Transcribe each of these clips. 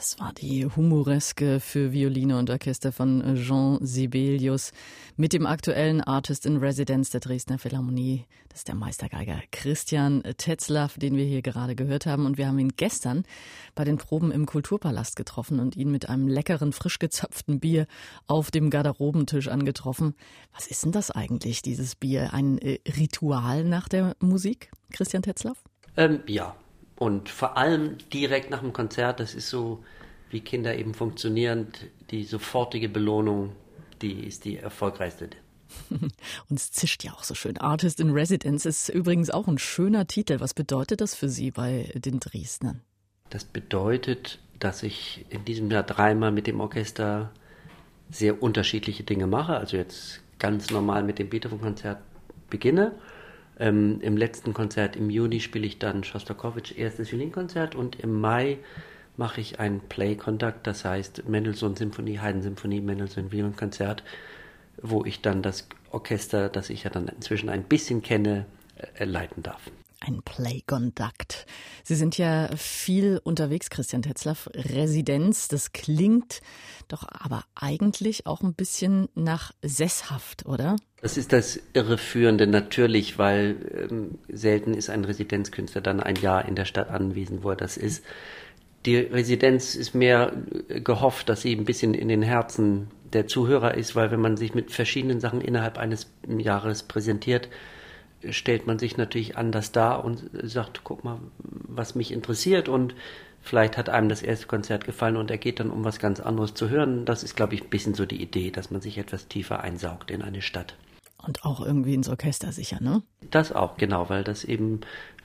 Das war die Humoreske für Violine und Orchester von Jean Sibelius mit dem aktuellen Artist in Residence der Dresdner Philharmonie. Das ist der Meistergeiger Christian Tetzlaff, den wir hier gerade gehört haben. Und wir haben ihn gestern bei den Proben im Kulturpalast getroffen und ihn mit einem leckeren, frisch gezapften Bier auf dem Garderobentisch angetroffen. Was ist denn das eigentlich, dieses Bier? Ein äh, Ritual nach der Musik, Christian Tetzlaff? Ähm, ja, und vor allem direkt nach dem Konzert, das ist so, wie Kinder eben funktionieren, die sofortige Belohnung, die ist die erfolgreichste. Und es zischt ja auch so schön. Artist in Residence ist übrigens auch ein schöner Titel. Was bedeutet das für Sie bei den Dresdnern? Das bedeutet, dass ich in diesem Jahr dreimal mit dem Orchester sehr unterschiedliche Dinge mache. Also jetzt ganz normal mit dem Beethoven-Konzert beginne ähm, Im letzten Konzert im Juni spiele ich dann Schostakowitsch erstes Violinkonzert und im Mai mache ich ein Play-Conduct, das heißt Mendelssohn Symphonie, Haydn Symphonie, Mendelssohn Violinkonzert, wo ich dann das Orchester, das ich ja dann inzwischen ein bisschen kenne, äh, leiten darf. Ein Play Conduct. Sie sind ja viel unterwegs, Christian Tetzlaff. Residenz, das klingt doch aber eigentlich auch ein bisschen nach sesshaft, oder? Das ist das Irreführende natürlich, weil ähm, selten ist ein Residenzkünstler dann ein Jahr in der Stadt anwesend, wo er das ist. Die Residenz ist mehr äh, gehofft, dass sie ein bisschen in den Herzen der Zuhörer ist, weil wenn man sich mit verschiedenen Sachen innerhalb eines Jahres präsentiert, stellt man sich natürlich anders dar und sagt, guck mal, was mich interessiert und vielleicht hat einem das erste Konzert gefallen und er geht dann, um was ganz anderes zu hören. Das ist, glaube ich, ein bisschen so die Idee, dass man sich etwas tiefer einsaugt in eine Stadt. Und auch irgendwie ins Orchester sicher, ne? Das auch, genau, weil das eben,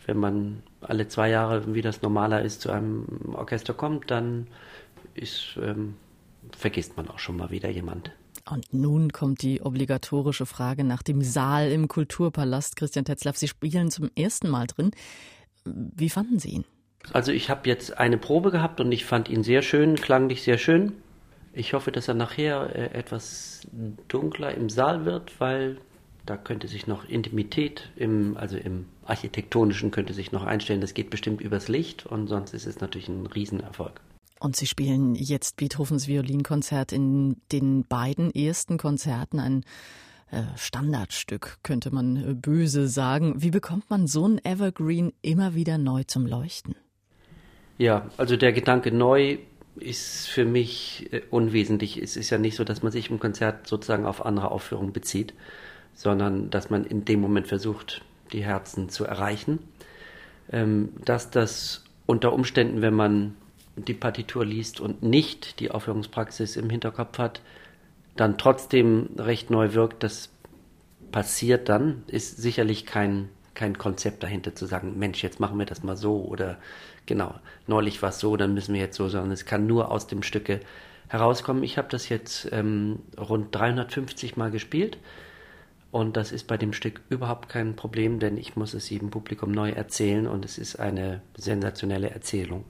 wenn man alle zwei Jahre, wie das normaler ist, zu einem Orchester kommt, dann ist, ähm, vergisst man auch schon mal wieder jemand. Und nun kommt die obligatorische Frage nach dem Saal im Kulturpalast. Christian Tetzlaff, Sie spielen zum ersten Mal drin. Wie fanden Sie ihn? Also ich habe jetzt eine Probe gehabt und ich fand ihn sehr schön, klanglich sehr schön. Ich hoffe, dass er nachher äh, etwas dunkler im Saal wird, weil da könnte sich noch Intimität im, also im architektonischen könnte sich noch einstellen. Das geht bestimmt übers Licht und sonst ist es natürlich ein Riesenerfolg. Und Sie spielen jetzt Beethovens Violinkonzert in den beiden ersten Konzerten, ein äh, Standardstück, könnte man äh, böse sagen. Wie bekommt man so ein Evergreen immer wieder neu zum Leuchten? Ja, also der Gedanke neu ist für mich äh, unwesentlich. Es ist ja nicht so, dass man sich im Konzert sozusagen auf andere Aufführungen bezieht, sondern dass man in dem Moment versucht, die Herzen zu erreichen. Ähm, dass das unter Umständen, wenn man die Partitur liest und nicht die Aufführungspraxis im Hinterkopf hat, dann trotzdem recht neu wirkt, das passiert dann, ist sicherlich kein, kein Konzept dahinter zu sagen, Mensch, jetzt machen wir das mal so oder genau, neulich war es so, dann müssen wir jetzt so, sondern es kann nur aus dem Stücke herauskommen. Ich habe das jetzt ähm, rund 350 Mal gespielt und das ist bei dem Stück überhaupt kein Problem, denn ich muss es jedem Publikum neu erzählen und es ist eine sensationelle Erzählung.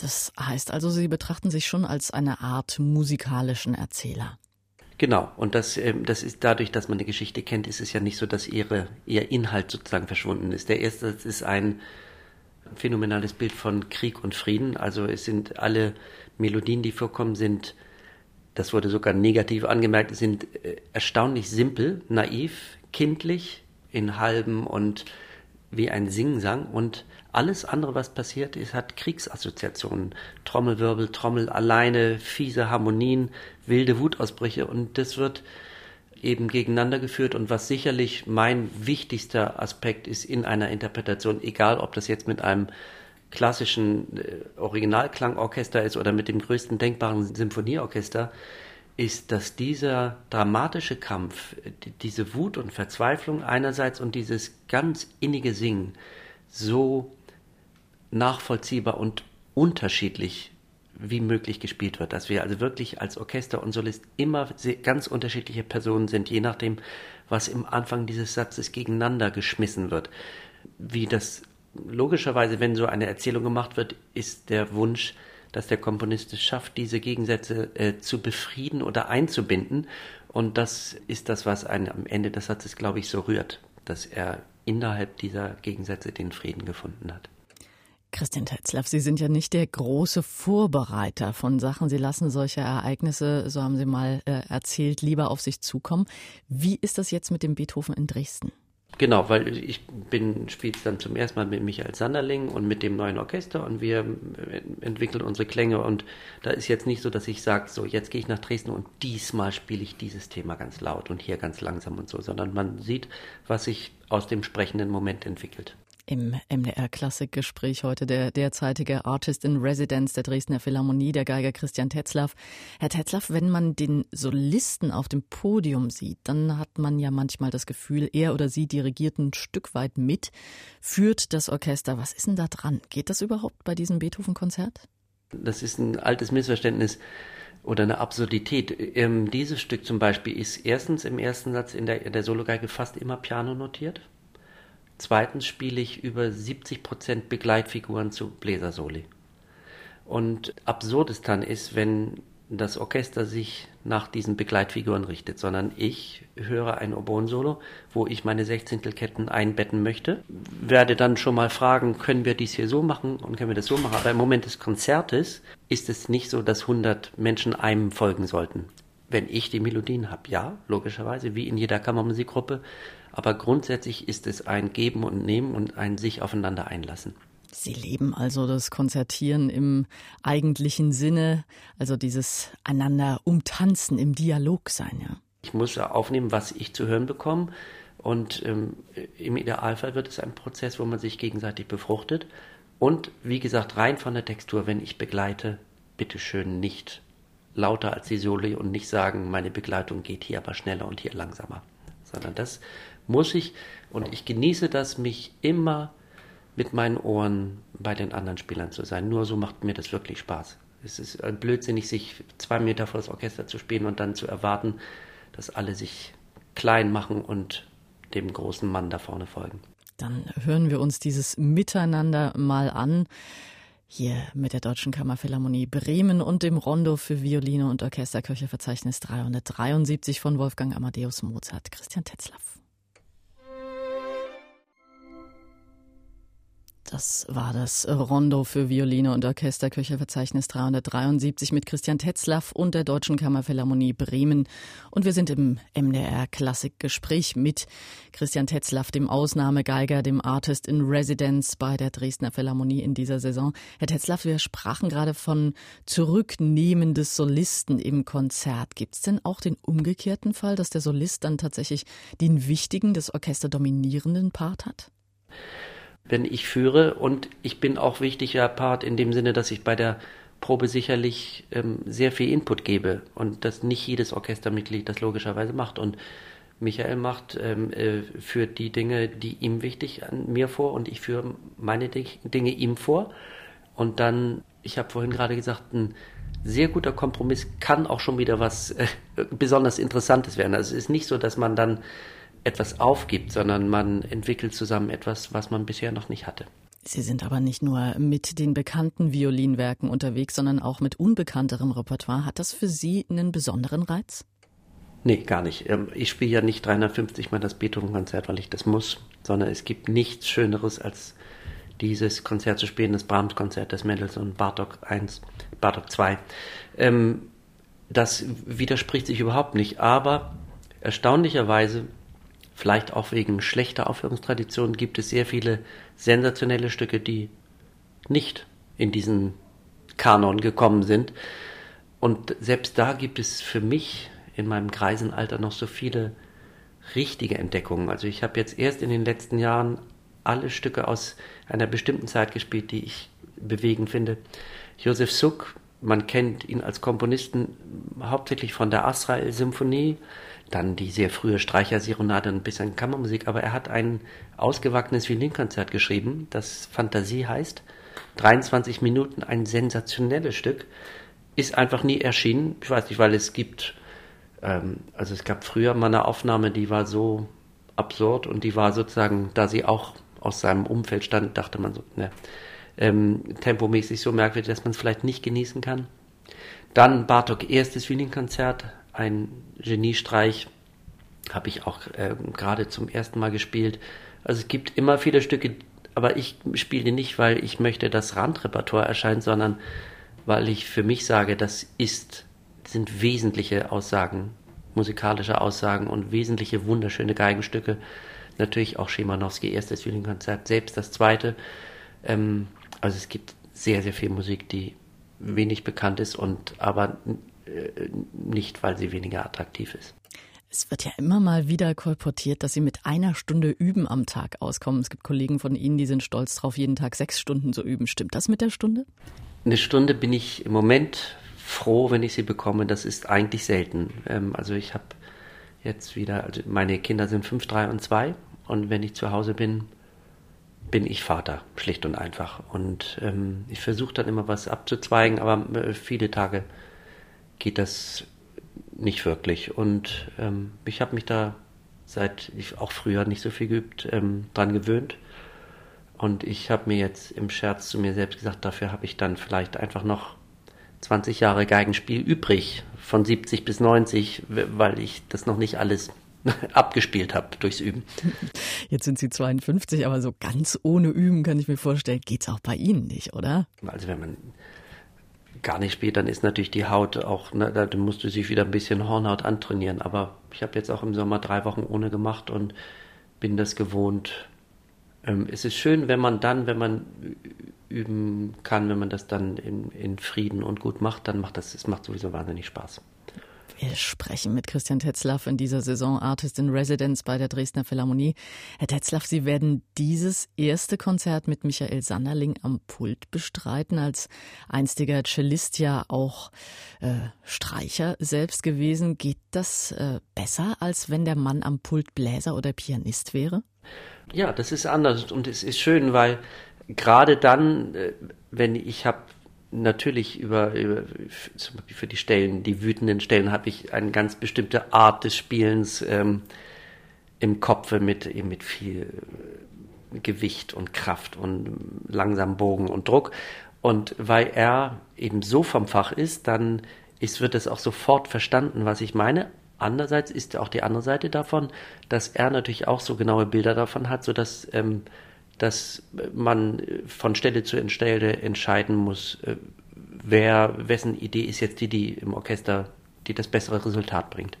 Das heißt also, Sie betrachten sich schon als eine Art musikalischen Erzähler. Genau, und das, ähm, das ist dadurch, dass man die Geschichte kennt, ist es ja nicht so, dass ihre, ihr Inhalt sozusagen verschwunden ist. Der erste ist ein phänomenales Bild von Krieg und Frieden. Also es sind alle Melodien, die vorkommen, sind, das wurde sogar negativ angemerkt, sind äh, erstaunlich simpel, naiv, kindlich, in halben und wie ein Singsang und alles andere, was passiert ist, hat Kriegsassoziationen. Trommelwirbel, Trommel alleine, fiese Harmonien, wilde Wutausbrüche und das wird eben gegeneinander geführt und was sicherlich mein wichtigster Aspekt ist in einer Interpretation, egal ob das jetzt mit einem klassischen äh, Originalklangorchester ist oder mit dem größten denkbaren Symphonieorchester, ist, dass dieser dramatische Kampf, diese Wut und Verzweiflung einerseits und dieses ganz innige Singen so nachvollziehbar und unterschiedlich wie möglich gespielt wird, dass wir also wirklich als Orchester und Solist immer ganz unterschiedliche Personen sind, je nachdem, was im Anfang dieses Satzes gegeneinander geschmissen wird. Wie das logischerweise, wenn so eine Erzählung gemacht wird, ist der Wunsch, dass der Komponist es schafft, diese Gegensätze äh, zu befrieden oder einzubinden. Und das ist das, was einen am Ende des Satzes, glaube ich, so rührt, dass er innerhalb dieser Gegensätze den Frieden gefunden hat. Christian Tetzlaff, Sie sind ja nicht der große Vorbereiter von Sachen. Sie lassen solche Ereignisse, so haben Sie mal äh, erzählt, lieber auf sich zukommen. Wie ist das jetzt mit dem Beethoven in Dresden? Genau, weil ich bin, spiele dann zum ersten Mal mit Michael Sanderling und mit dem neuen Orchester und wir entwickeln unsere Klänge und da ist jetzt nicht so, dass ich sage, so jetzt gehe ich nach Dresden und diesmal spiele ich dieses Thema ganz laut und hier ganz langsam und so, sondern man sieht, was sich aus dem sprechenden Moment entwickelt. Im MDR-Klassikgespräch heute der derzeitige Artist in Residence der Dresdner Philharmonie, der Geiger Christian Tetzlaff. Herr Tetzlaff, wenn man den Solisten auf dem Podium sieht, dann hat man ja manchmal das Gefühl, er oder sie dirigiert ein Stück weit mit, führt das Orchester. Was ist denn da dran? Geht das überhaupt bei diesem Beethoven-Konzert? Das ist ein altes Missverständnis oder eine Absurdität. Ähm, dieses Stück zum Beispiel ist erstens im ersten Satz in der, in der Sologeige fast immer Piano notiert. Zweitens spiele ich über 70 Prozent Begleitfiguren zu Bläsersoli. Und absurd ist dann ist, wenn das Orchester sich nach diesen Begleitfiguren richtet, sondern ich höre ein Oboen-Solo, wo ich meine Sechzehntelketten einbetten möchte, werde dann schon mal fragen, können wir dies hier so machen und können wir das so machen. Aber im Moment des Konzertes ist es nicht so, dass 100 Menschen einem folgen sollten. Wenn ich die Melodien habe, ja, logischerweise, wie in jeder Kammermusikgruppe, aber grundsätzlich ist es ein Geben und Nehmen und ein sich aufeinander einlassen. Sie leben also das Konzertieren im eigentlichen Sinne, also dieses einander umtanzen, im Dialog sein, ja. Ich muss aufnehmen, was ich zu hören bekomme. Und ähm, im Idealfall wird es ein Prozess, wo man sich gegenseitig befruchtet. Und wie gesagt, rein von der Textur, wenn ich begleite, bitteschön nicht lauter als die Soli und nicht sagen, meine Begleitung geht hier aber schneller und hier langsamer. Sondern das muss ich, und ich genieße das, mich immer mit meinen Ohren bei den anderen Spielern zu sein. Nur so macht mir das wirklich Spaß. Es ist blödsinnig, sich zwei Meter vor das Orchester zu spielen und dann zu erwarten, dass alle sich klein machen und dem großen Mann da vorne folgen. Dann hören wir uns dieses Miteinander mal an. Hier mit der Deutschen Kammerphilharmonie Bremen und dem Rondo für Violine und Orchesterkircheverzeichnis 373 von Wolfgang Amadeus Mozart. Christian Tetzlaff. Das war das Rondo für Violine und Orchester, Köcherverzeichnis 373 mit Christian Tetzlaff und der Deutschen Kammerphilharmonie Bremen. Und wir sind im MDR Klassikgespräch mit Christian Tetzlaff, dem Ausnahmegeiger, dem Artist in Residence bei der Dresdner Philharmonie in dieser Saison. Herr Tetzlaff, wir sprachen gerade von Zurücknehmen des Solisten im Konzert. Gibt es denn auch den umgekehrten Fall, dass der Solist dann tatsächlich den wichtigen, das Orchester dominierenden Part hat? Wenn ich führe. Und ich bin auch wichtiger Part in dem Sinne, dass ich bei der Probe sicherlich ähm, sehr viel Input gebe und dass nicht jedes Orchestermitglied das logischerweise macht. Und Michael macht ähm, äh, führt die Dinge, die ihm wichtig an mir vor und ich führe meine Dinge ihm vor. Und dann, ich habe vorhin gerade gesagt, ein sehr guter Kompromiss kann auch schon wieder was äh, besonders Interessantes werden. Also es ist nicht so, dass man dann etwas aufgibt, sondern man entwickelt zusammen etwas, was man bisher noch nicht hatte. Sie sind aber nicht nur mit den bekannten Violinwerken unterwegs, sondern auch mit unbekannterem Repertoire. Hat das für Sie einen besonderen Reiz? Nee, gar nicht. Ähm, ich spiele ja nicht 350 Mal das Beethoven-Konzert, weil ich das muss, sondern es gibt nichts Schöneres als dieses Konzert zu spielen, das Brahms-Konzert des Mendelssohn Bartok 1, Bartok 2. Ähm, das widerspricht sich überhaupt nicht, aber erstaunlicherweise vielleicht auch wegen schlechter Aufführungstraditionen, gibt es sehr viele sensationelle Stücke, die nicht in diesen Kanon gekommen sind. Und selbst da gibt es für mich in meinem Greisenalter noch so viele richtige Entdeckungen. Also ich habe jetzt erst in den letzten Jahren alle Stücke aus einer bestimmten Zeit gespielt, die ich bewegend finde. Josef Suk, man kennt ihn als Komponisten hauptsächlich von der Asrael-Symphonie, dann die sehr frühe Streicherserenade und ein bisschen Kammermusik, aber er hat ein ausgewachsenes Violinkonzert geschrieben, das Fantasie heißt. 23 Minuten, ein sensationelles Stück, ist einfach nie erschienen. Ich weiß nicht, weil es gibt, ähm, also es gab früher mal eine Aufnahme, die war so absurd und die war sozusagen, da sie auch aus seinem Umfeld stand, dachte man so, ne, ähm, tempomäßig so merkwürdig, dass man es vielleicht nicht genießen kann. Dann Bartok erstes Violinkonzert, ein Geniestreich, habe ich auch äh, gerade zum ersten Mal gespielt. Also es gibt immer viele Stücke, aber ich spiele nicht, weil ich möchte, dass Randrepertoire erscheint, sondern weil ich für mich sage, das ist, sind wesentliche Aussagen, musikalische Aussagen und wesentliche wunderschöne Geigenstücke. Natürlich auch Schimanowski, erstes Violinkonzert, selbst das zweite. Ähm, also es gibt sehr, sehr viel Musik, die wenig bekannt ist und aber nicht, weil sie weniger attraktiv ist. Es wird ja immer mal wieder kolportiert, dass Sie mit einer Stunde Üben am Tag auskommen. Es gibt Kollegen von Ihnen, die sind stolz drauf, jeden Tag sechs Stunden zu üben. Stimmt das mit der Stunde? Eine Stunde bin ich im Moment froh, wenn ich sie bekomme. Das ist eigentlich selten. Ähm, also ich habe jetzt wieder, also meine Kinder sind fünf, drei und zwei. Und wenn ich zu Hause bin, bin ich Vater, schlicht und einfach. Und ähm, ich versuche dann immer was abzuzweigen, aber äh, viele Tage geht das nicht wirklich. Und ähm, ich habe mich da seit ich auch früher nicht so viel geübt, ähm, dran gewöhnt. Und ich habe mir jetzt im Scherz zu mir selbst gesagt, dafür habe ich dann vielleicht einfach noch 20 Jahre Geigenspiel übrig, von 70 bis 90, weil ich das noch nicht alles abgespielt habe durchs Üben. Jetzt sind Sie 52, aber so ganz ohne Üben kann ich mir vorstellen, geht es auch bei Ihnen nicht, oder? Also wenn man gar nicht spielt, dann ist natürlich die Haut auch, ne, da musst du sich wieder ein bisschen Hornhaut antrainieren. Aber ich habe jetzt auch im Sommer drei Wochen ohne gemacht und bin das gewohnt. Ähm, es ist schön, wenn man dann, wenn man üben kann, wenn man das dann in, in Frieden und gut macht, dann macht das, es macht sowieso wahnsinnig Spaß. Wir sprechen mit Christian Tetzlaff in dieser Saison Artist in Residence bei der Dresdner Philharmonie. Herr Tetzlaff, Sie werden dieses erste Konzert mit Michael Sanderling am Pult bestreiten, als einstiger Cellist ja auch äh, Streicher selbst gewesen. Geht das äh, besser, als wenn der Mann am Pult Bläser oder Pianist wäre? Ja, das ist anders und es ist schön, weil gerade dann, äh, wenn ich habe natürlich über, über zum Beispiel für die Stellen, die wütenden Stellen, habe ich eine ganz bestimmte Art des Spielens ähm, im Kopfe mit, eben mit viel Gewicht und Kraft und langsam Bogen und Druck. Und weil er eben so vom Fach ist, dann ist, wird es auch sofort verstanden, was ich meine. Andererseits ist auch die andere Seite davon, dass er natürlich auch so genaue Bilder davon hat, sodass ähm, dass man von Stelle zu Stelle entscheiden muss, äh, wer, wessen Idee ist jetzt die, die im Orchester, die das bessere Resultat bringt.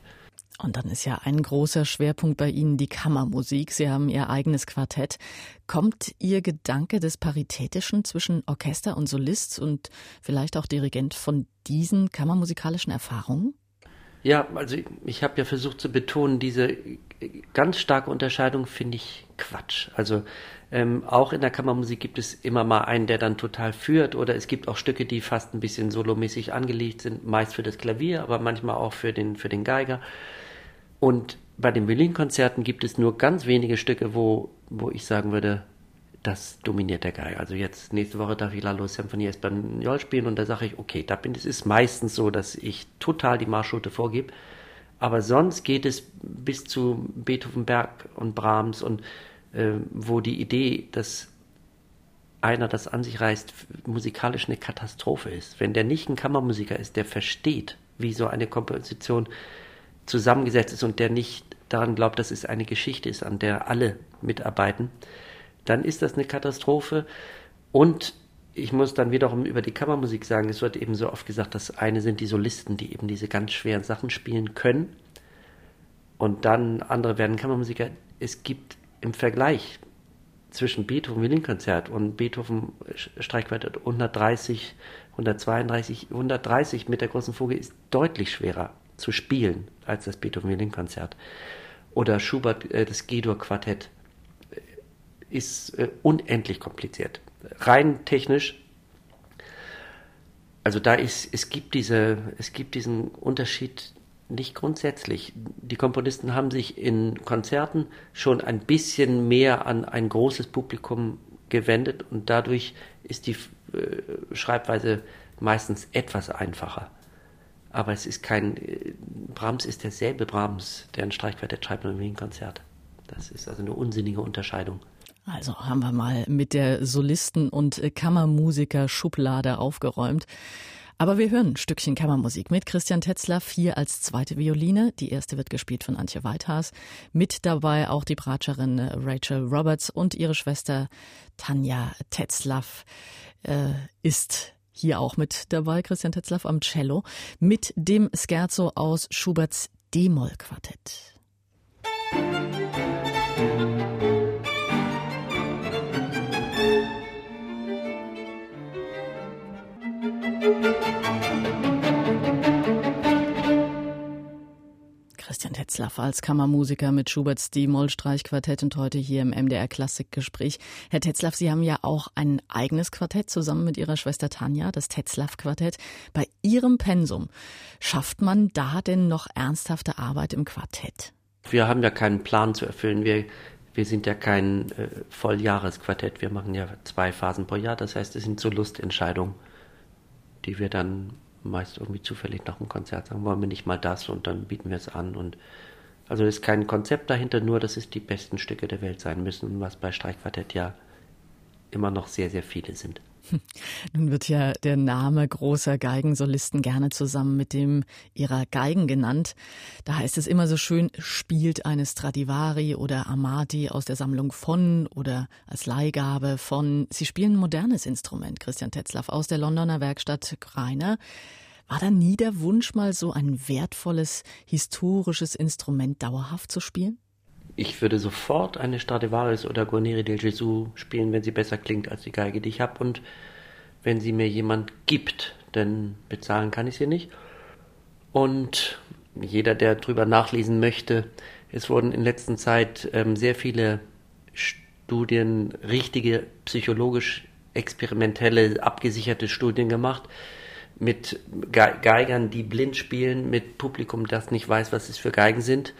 Und dann ist ja ein großer Schwerpunkt bei Ihnen die Kammermusik. Sie haben Ihr eigenes Quartett. Kommt Ihr Gedanke des Paritätischen zwischen Orchester und Solist und vielleicht auch Dirigent von diesen kammermusikalischen Erfahrungen? Ja, also ich habe ja versucht zu betonen, diese ganz starke Unterscheidung finde ich Quatsch. Also ähm, auch in der Kammermusik gibt es immer mal einen, der dann total führt, oder es gibt auch Stücke, die fast ein bisschen solomäßig angelegt sind, meist für das Klavier, aber manchmal auch für den, für den Geiger. Und bei den Violinkonzerten gibt es nur ganz wenige Stücke, wo, wo ich sagen würde, das dominiert der Geiger. Also jetzt nächste Woche darf ich Lalo Symphonie Espanol spielen und da sage ich, okay, da bin es ist meistens so, dass ich total die Marschroute vorgebe. Aber sonst geht es bis zu Beethoven, Berg und Brahms und wo die Idee, dass einer das an sich reißt, musikalisch eine Katastrophe ist. Wenn der nicht ein Kammermusiker ist, der versteht, wie so eine Komposition zusammengesetzt ist und der nicht daran glaubt, dass es eine Geschichte ist, an der alle mitarbeiten, dann ist das eine Katastrophe. Und ich muss dann wiederum über die Kammermusik sagen, es wird eben so oft gesagt, das eine sind die Solisten, die eben diese ganz schweren Sachen spielen können. Und dann andere werden Kammermusiker. Es gibt im Vergleich zwischen Beethoven Violinkonzert und Beethoven Streichquartett 130, 132, 130 mit der großen Vogel ist deutlich schwerer zu spielen als das Beethoven Violinkonzert. Oder Schubert äh, das G-Dur Quartett ist äh, unendlich kompliziert. Rein technisch. Also da ist, es gibt diese, es gibt diesen Unterschied nicht grundsätzlich. Die Komponisten haben sich in Konzerten schon ein bisschen mehr an ein großes Publikum gewendet und dadurch ist die äh, Schreibweise meistens etwas einfacher. Aber es ist kein, äh, Brahms ist derselbe Brahms, der ein Streichquartett schreibt wie ein Konzert. Das ist also eine unsinnige Unterscheidung. Also haben wir mal mit der Solisten- und Kammermusiker-Schublade aufgeräumt. Aber wir hören ein Stückchen Kammermusik mit Christian Tetzlaff hier als zweite Violine. Die erste wird gespielt von Antje Weithaas. Mit dabei auch die Bratscherin Rachel Roberts und ihre Schwester Tanja Tetzlaff äh, ist hier auch mit dabei, Christian Tetzlaff am Cello, mit dem Scherzo aus Schuberts D-Moll-Quartett. Tetzlaff als Kammermusiker mit Schuberts D-Moll-Streichquartett und heute hier im MDR Klassikgespräch. Herr Tetzlaff, Sie haben ja auch ein eigenes Quartett zusammen mit Ihrer Schwester Tanja, das Tetzlaff-Quartett. Bei Ihrem Pensum schafft man da denn noch ernsthafte Arbeit im Quartett? Wir haben ja keinen Plan zu erfüllen. Wir, wir sind ja kein äh, Volljahresquartett. Wir machen ja zwei Phasen pro Jahr. Das heißt, es sind so Lustentscheidungen die wir dann meist irgendwie zufällig nach dem Konzert sagen, wollen wir nicht mal das und dann bieten wir es an und also ist kein Konzept dahinter, nur dass es die besten Stücke der Welt sein müssen, was bei Streichquartett ja immer noch sehr, sehr viele sind. Nun wird ja der Name großer Geigensolisten gerne zusammen mit dem ihrer Geigen genannt. Da heißt es immer so schön, spielt eine Stradivari oder Amati aus der Sammlung von oder als Leihgabe von. Sie spielen ein modernes Instrument, Christian Tetzlaff, aus der Londoner Werkstatt Greiner. War da nie der Wunsch, mal so ein wertvolles historisches Instrument dauerhaft zu spielen? Ich würde sofort eine Stradivarius oder Guarneri del Gesù spielen, wenn sie besser klingt als die Geige, die ich habe und wenn sie mir jemand gibt, denn bezahlen kann ich sie nicht. Und jeder, der drüber nachlesen möchte, es wurden in letzter Zeit ähm, sehr viele Studien, richtige psychologisch experimentelle, abgesicherte Studien gemacht mit Geigern, die blind spielen, mit Publikum, das nicht weiß, was es für Geigen sind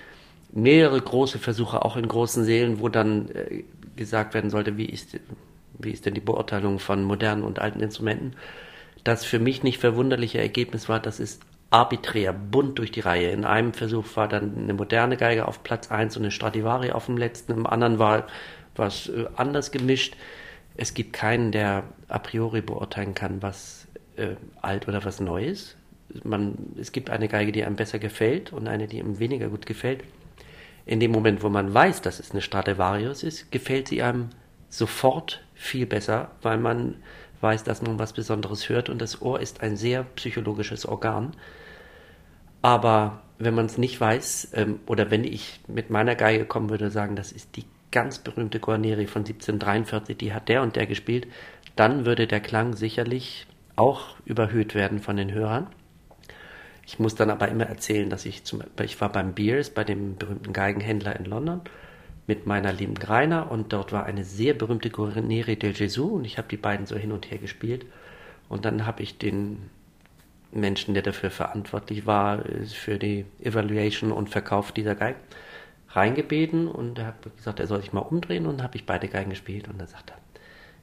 mehrere große Versuche, auch in großen Seelen, wo dann äh, gesagt werden sollte, wie ist, wie ist denn die Beurteilung von modernen und alten Instrumenten. Das für mich nicht verwunderliche Ergebnis war, das ist arbiträr, bunt durch die Reihe. In einem Versuch war dann eine moderne Geige auf Platz 1 und eine Stradivari auf dem letzten, im anderen war was äh, anders gemischt. Es gibt keinen, der a priori beurteilen kann, was äh, alt oder was neu ist. Man, es gibt eine Geige, die einem besser gefällt und eine, die einem weniger gut gefällt in dem Moment, wo man weiß, dass es eine Stradivarius ist, gefällt sie einem sofort viel besser, weil man weiß, dass man was Besonderes hört und das Ohr ist ein sehr psychologisches Organ. Aber wenn man es nicht weiß, ähm, oder wenn ich mit meiner Geige kommen würde, sagen, das ist die ganz berühmte Guarneri von 1743, die hat der und der gespielt, dann würde der Klang sicherlich auch überhöht werden von den Hörern. Ich muss dann aber immer erzählen, dass ich zum ich war beim Beers, bei dem berühmten Geigenhändler in London, mit meiner lieben Greiner. Und dort war eine sehr berühmte Guarneri del Gesù. Und ich habe die beiden so hin und her gespielt. Und dann habe ich den Menschen, der dafür verantwortlich war, für die Evaluation und Verkauf dieser Geigen, reingebeten. Und er hat gesagt, er soll sich mal umdrehen. Und habe ich beide Geigen gespielt. Und dann sagt er,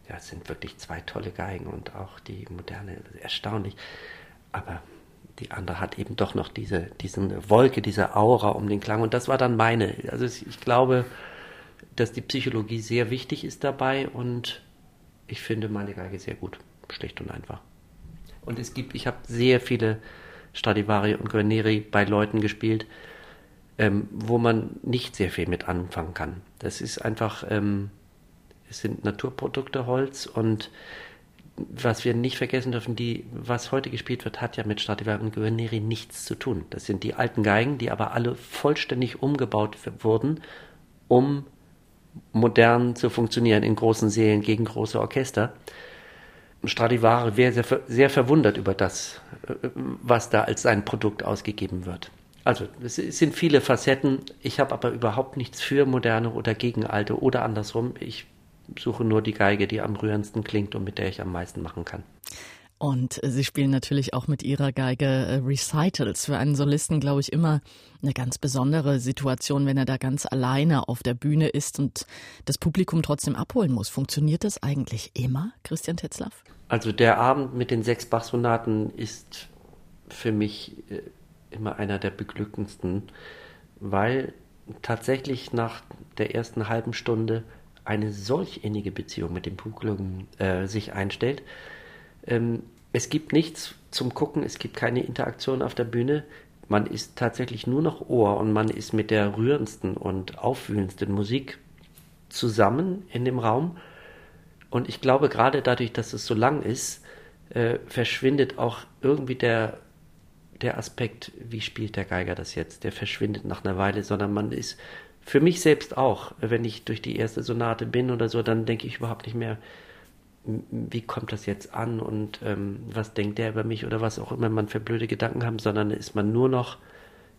ja, es sind wirklich zwei tolle Geigen und auch die moderne, erstaunlich. Aber die andere hat eben doch noch diese, diese Wolke, diese Aura um den Klang. Und das war dann meine. Also ich glaube, dass die Psychologie sehr wichtig ist dabei und ich finde meine Geige sehr gut. Schlicht und einfach. Und es gibt, ich habe sehr viele Stradivari und Guarneri bei Leuten gespielt, ähm, wo man nicht sehr viel mit anfangen kann. Das ist einfach, ähm, es sind Naturprodukte Holz und was wir nicht vergessen dürfen, die, was heute gespielt wird, hat ja mit Stradivari und Guarneri nichts zu tun. Das sind die alten Geigen, die aber alle vollständig umgebaut wurden, um modern zu funktionieren in großen Sälen gegen große Orchester. Stradivari wäre sehr, sehr verwundert über das, äh, was da als sein Produkt ausgegeben wird. Also es sind viele Facetten. Ich habe aber überhaupt nichts für moderne oder gegen alte oder andersrum. Ich suche nur die Geige, die am rührendsten klingt und mit der ich am meisten machen kann. Und Sie spielen natürlich auch mit Ihrer Geige äh, Recitals. Für einen Solisten, glaube ich, immer eine ganz besondere Situation, wenn er da ganz alleine auf der Bühne ist und das Publikum trotzdem abholen muss. Funktioniert das eigentlich immer, Christian Tetzlaff? Also der Abend mit den sechs Bachsonaten ist für mich äh, immer einer der beglückendsten, weil tatsächlich nach der ersten halben Stunde eine solch innige Beziehung mit dem Publikum äh, sich einstellt. Ähm, es gibt nichts, zum Gucken, es gibt keine Interaktion auf der Bühne. Man ist tatsächlich nur noch Ohr und man ist mit der rührendsten und aufwühlendsten Musik zusammen in dem Raum. Und ich glaube, gerade dadurch, dass es so lang ist, äh, verschwindet auch irgendwie der, der Aspekt, wie spielt der Geiger das jetzt? Der verschwindet nach einer Weile, sondern man ist für mich selbst auch, wenn ich durch die erste Sonate bin oder so, dann denke ich überhaupt nicht mehr, wie kommt das jetzt an und ähm, was denkt der über mich oder was auch immer man für blöde Gedanken haben, sondern ist man nur noch,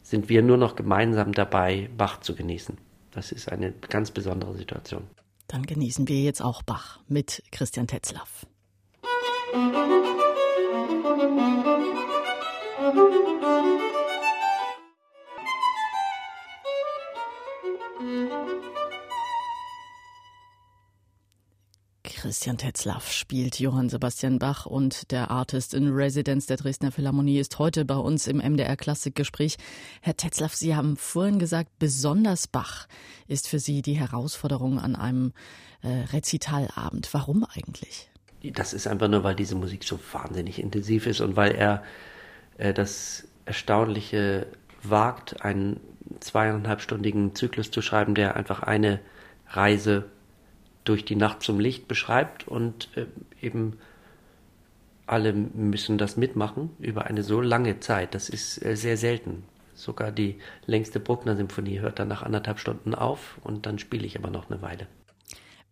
sind wir nur noch gemeinsam dabei, Bach zu genießen. Das ist eine ganz besondere Situation. Dann genießen wir jetzt auch Bach mit Christian Tetzlaff. Christian Tetzlaff spielt Johann Sebastian Bach und der Artist in Residence der Dresdner Philharmonie ist heute bei uns im MDR Klassikgespräch. Herr Tetzlaff, Sie haben vorhin gesagt, besonders Bach ist für Sie die Herausforderung an einem äh, Rezitalabend. Warum eigentlich? Das ist einfach nur, weil diese Musik so wahnsinnig intensiv ist und weil er äh, das Erstaunliche wagt, einen zweieinhalbstündigen Zyklus zu schreiben, der einfach eine Reise durch die Nacht zum Licht beschreibt und äh, eben alle müssen das mitmachen über eine so lange Zeit. Das ist äh, sehr selten. Sogar die längste Bruckner-Symphonie hört dann nach anderthalb Stunden auf und dann spiele ich aber noch eine Weile.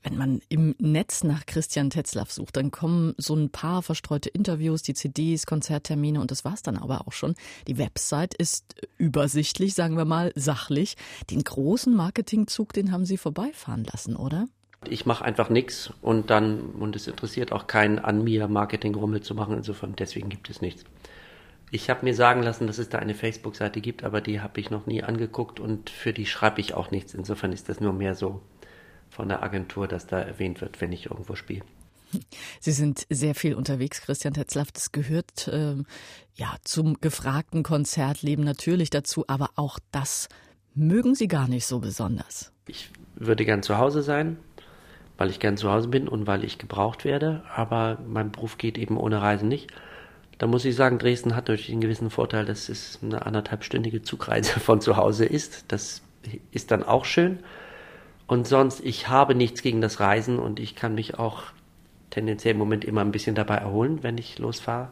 Wenn man im Netz nach Christian Tetzlaff sucht, dann kommen so ein paar verstreute Interviews, die CDs, Konzerttermine und das war's dann aber auch schon. Die Website ist übersichtlich, sagen wir mal, sachlich. Den großen Marketingzug, den haben Sie vorbeifahren lassen, oder? Ich mache einfach nichts und dann, und es interessiert auch keinen an mir, Marketingrummel zu machen. Insofern, deswegen gibt es nichts. Ich habe mir sagen lassen, dass es da eine Facebook-Seite gibt, aber die habe ich noch nie angeguckt und für die schreibe ich auch nichts. Insofern ist das nur mehr so von der Agentur, dass da erwähnt wird, wenn ich irgendwo spiele. Sie sind sehr viel unterwegs, Christian Tetzlaff. Das gehört äh, ja zum gefragten Konzertleben natürlich dazu, aber auch das mögen Sie gar nicht so besonders. Ich würde gern zu Hause sein, weil ich gern zu Hause bin und weil ich gebraucht werde, aber mein Beruf geht eben ohne Reisen nicht. Da muss ich sagen, Dresden hat natürlich einen gewissen Vorteil, dass es eine anderthalbstündige Zugreise von zu Hause ist. Das ist dann auch schön. Und sonst, ich habe nichts gegen das Reisen und ich kann mich auch tendenziell im Moment immer ein bisschen dabei erholen, wenn ich losfahre.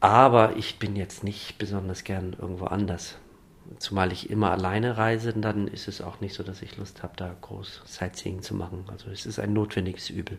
Aber ich bin jetzt nicht besonders gern irgendwo anders zumal ich immer alleine reise, dann ist es auch nicht so, dass ich Lust habe, da groß Sightseeing zu machen. Also es ist ein notwendiges Übel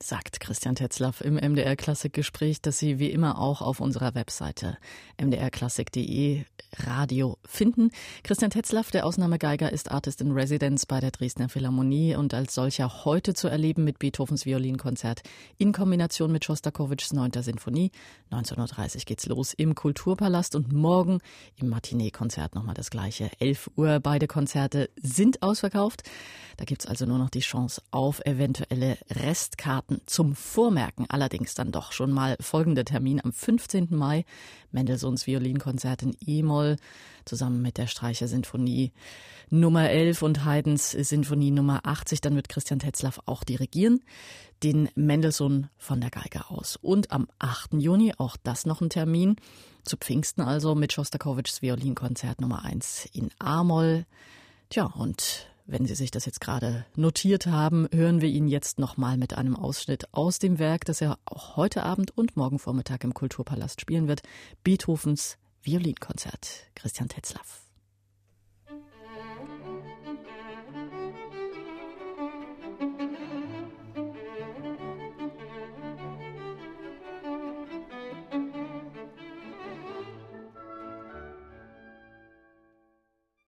sagt Christian Tetzlaff im MDR Klassikgespräch, das Sie wie immer auch auf unserer Webseite mdrklassik.de Radio finden. Christian Tetzlaff, der Ausnahmegeiger, ist Artist in Residence bei der Dresdner Philharmonie und als solcher heute zu erleben mit Beethovens Violinkonzert in Kombination mit Schostakowitschs 9. Sinfonie. 19.30 Uhr geht's los im Kulturpalast und morgen im Matinee-Konzert nochmal das gleiche. 11 Uhr. Beide Konzerte sind ausverkauft. Da gibt's also nur noch die Chance auf eventuelle Restkarten zum Vormerken. Allerdings dann doch schon mal folgender Termin am 15. Mai. Mendelssohns Violinkonzert in E-Moll zusammen mit der Streichersinfonie Nummer 11 und Haydns Sinfonie Nummer 80. Dann wird Christian Tetzlaff auch dirigieren. Den Mendelssohn von der Geige aus. Und am 8. Juni, auch das noch ein Termin, zu Pfingsten also mit Schostakowitschs Violinkonzert Nummer 1 in A-Moll. Tja, und wenn Sie sich das jetzt gerade notiert haben, hören wir ihn jetzt nochmal mit einem Ausschnitt aus dem Werk, das er auch heute Abend und morgen Vormittag im Kulturpalast spielen wird. Beethovens Violinkonzert. Christian Tetzlaff.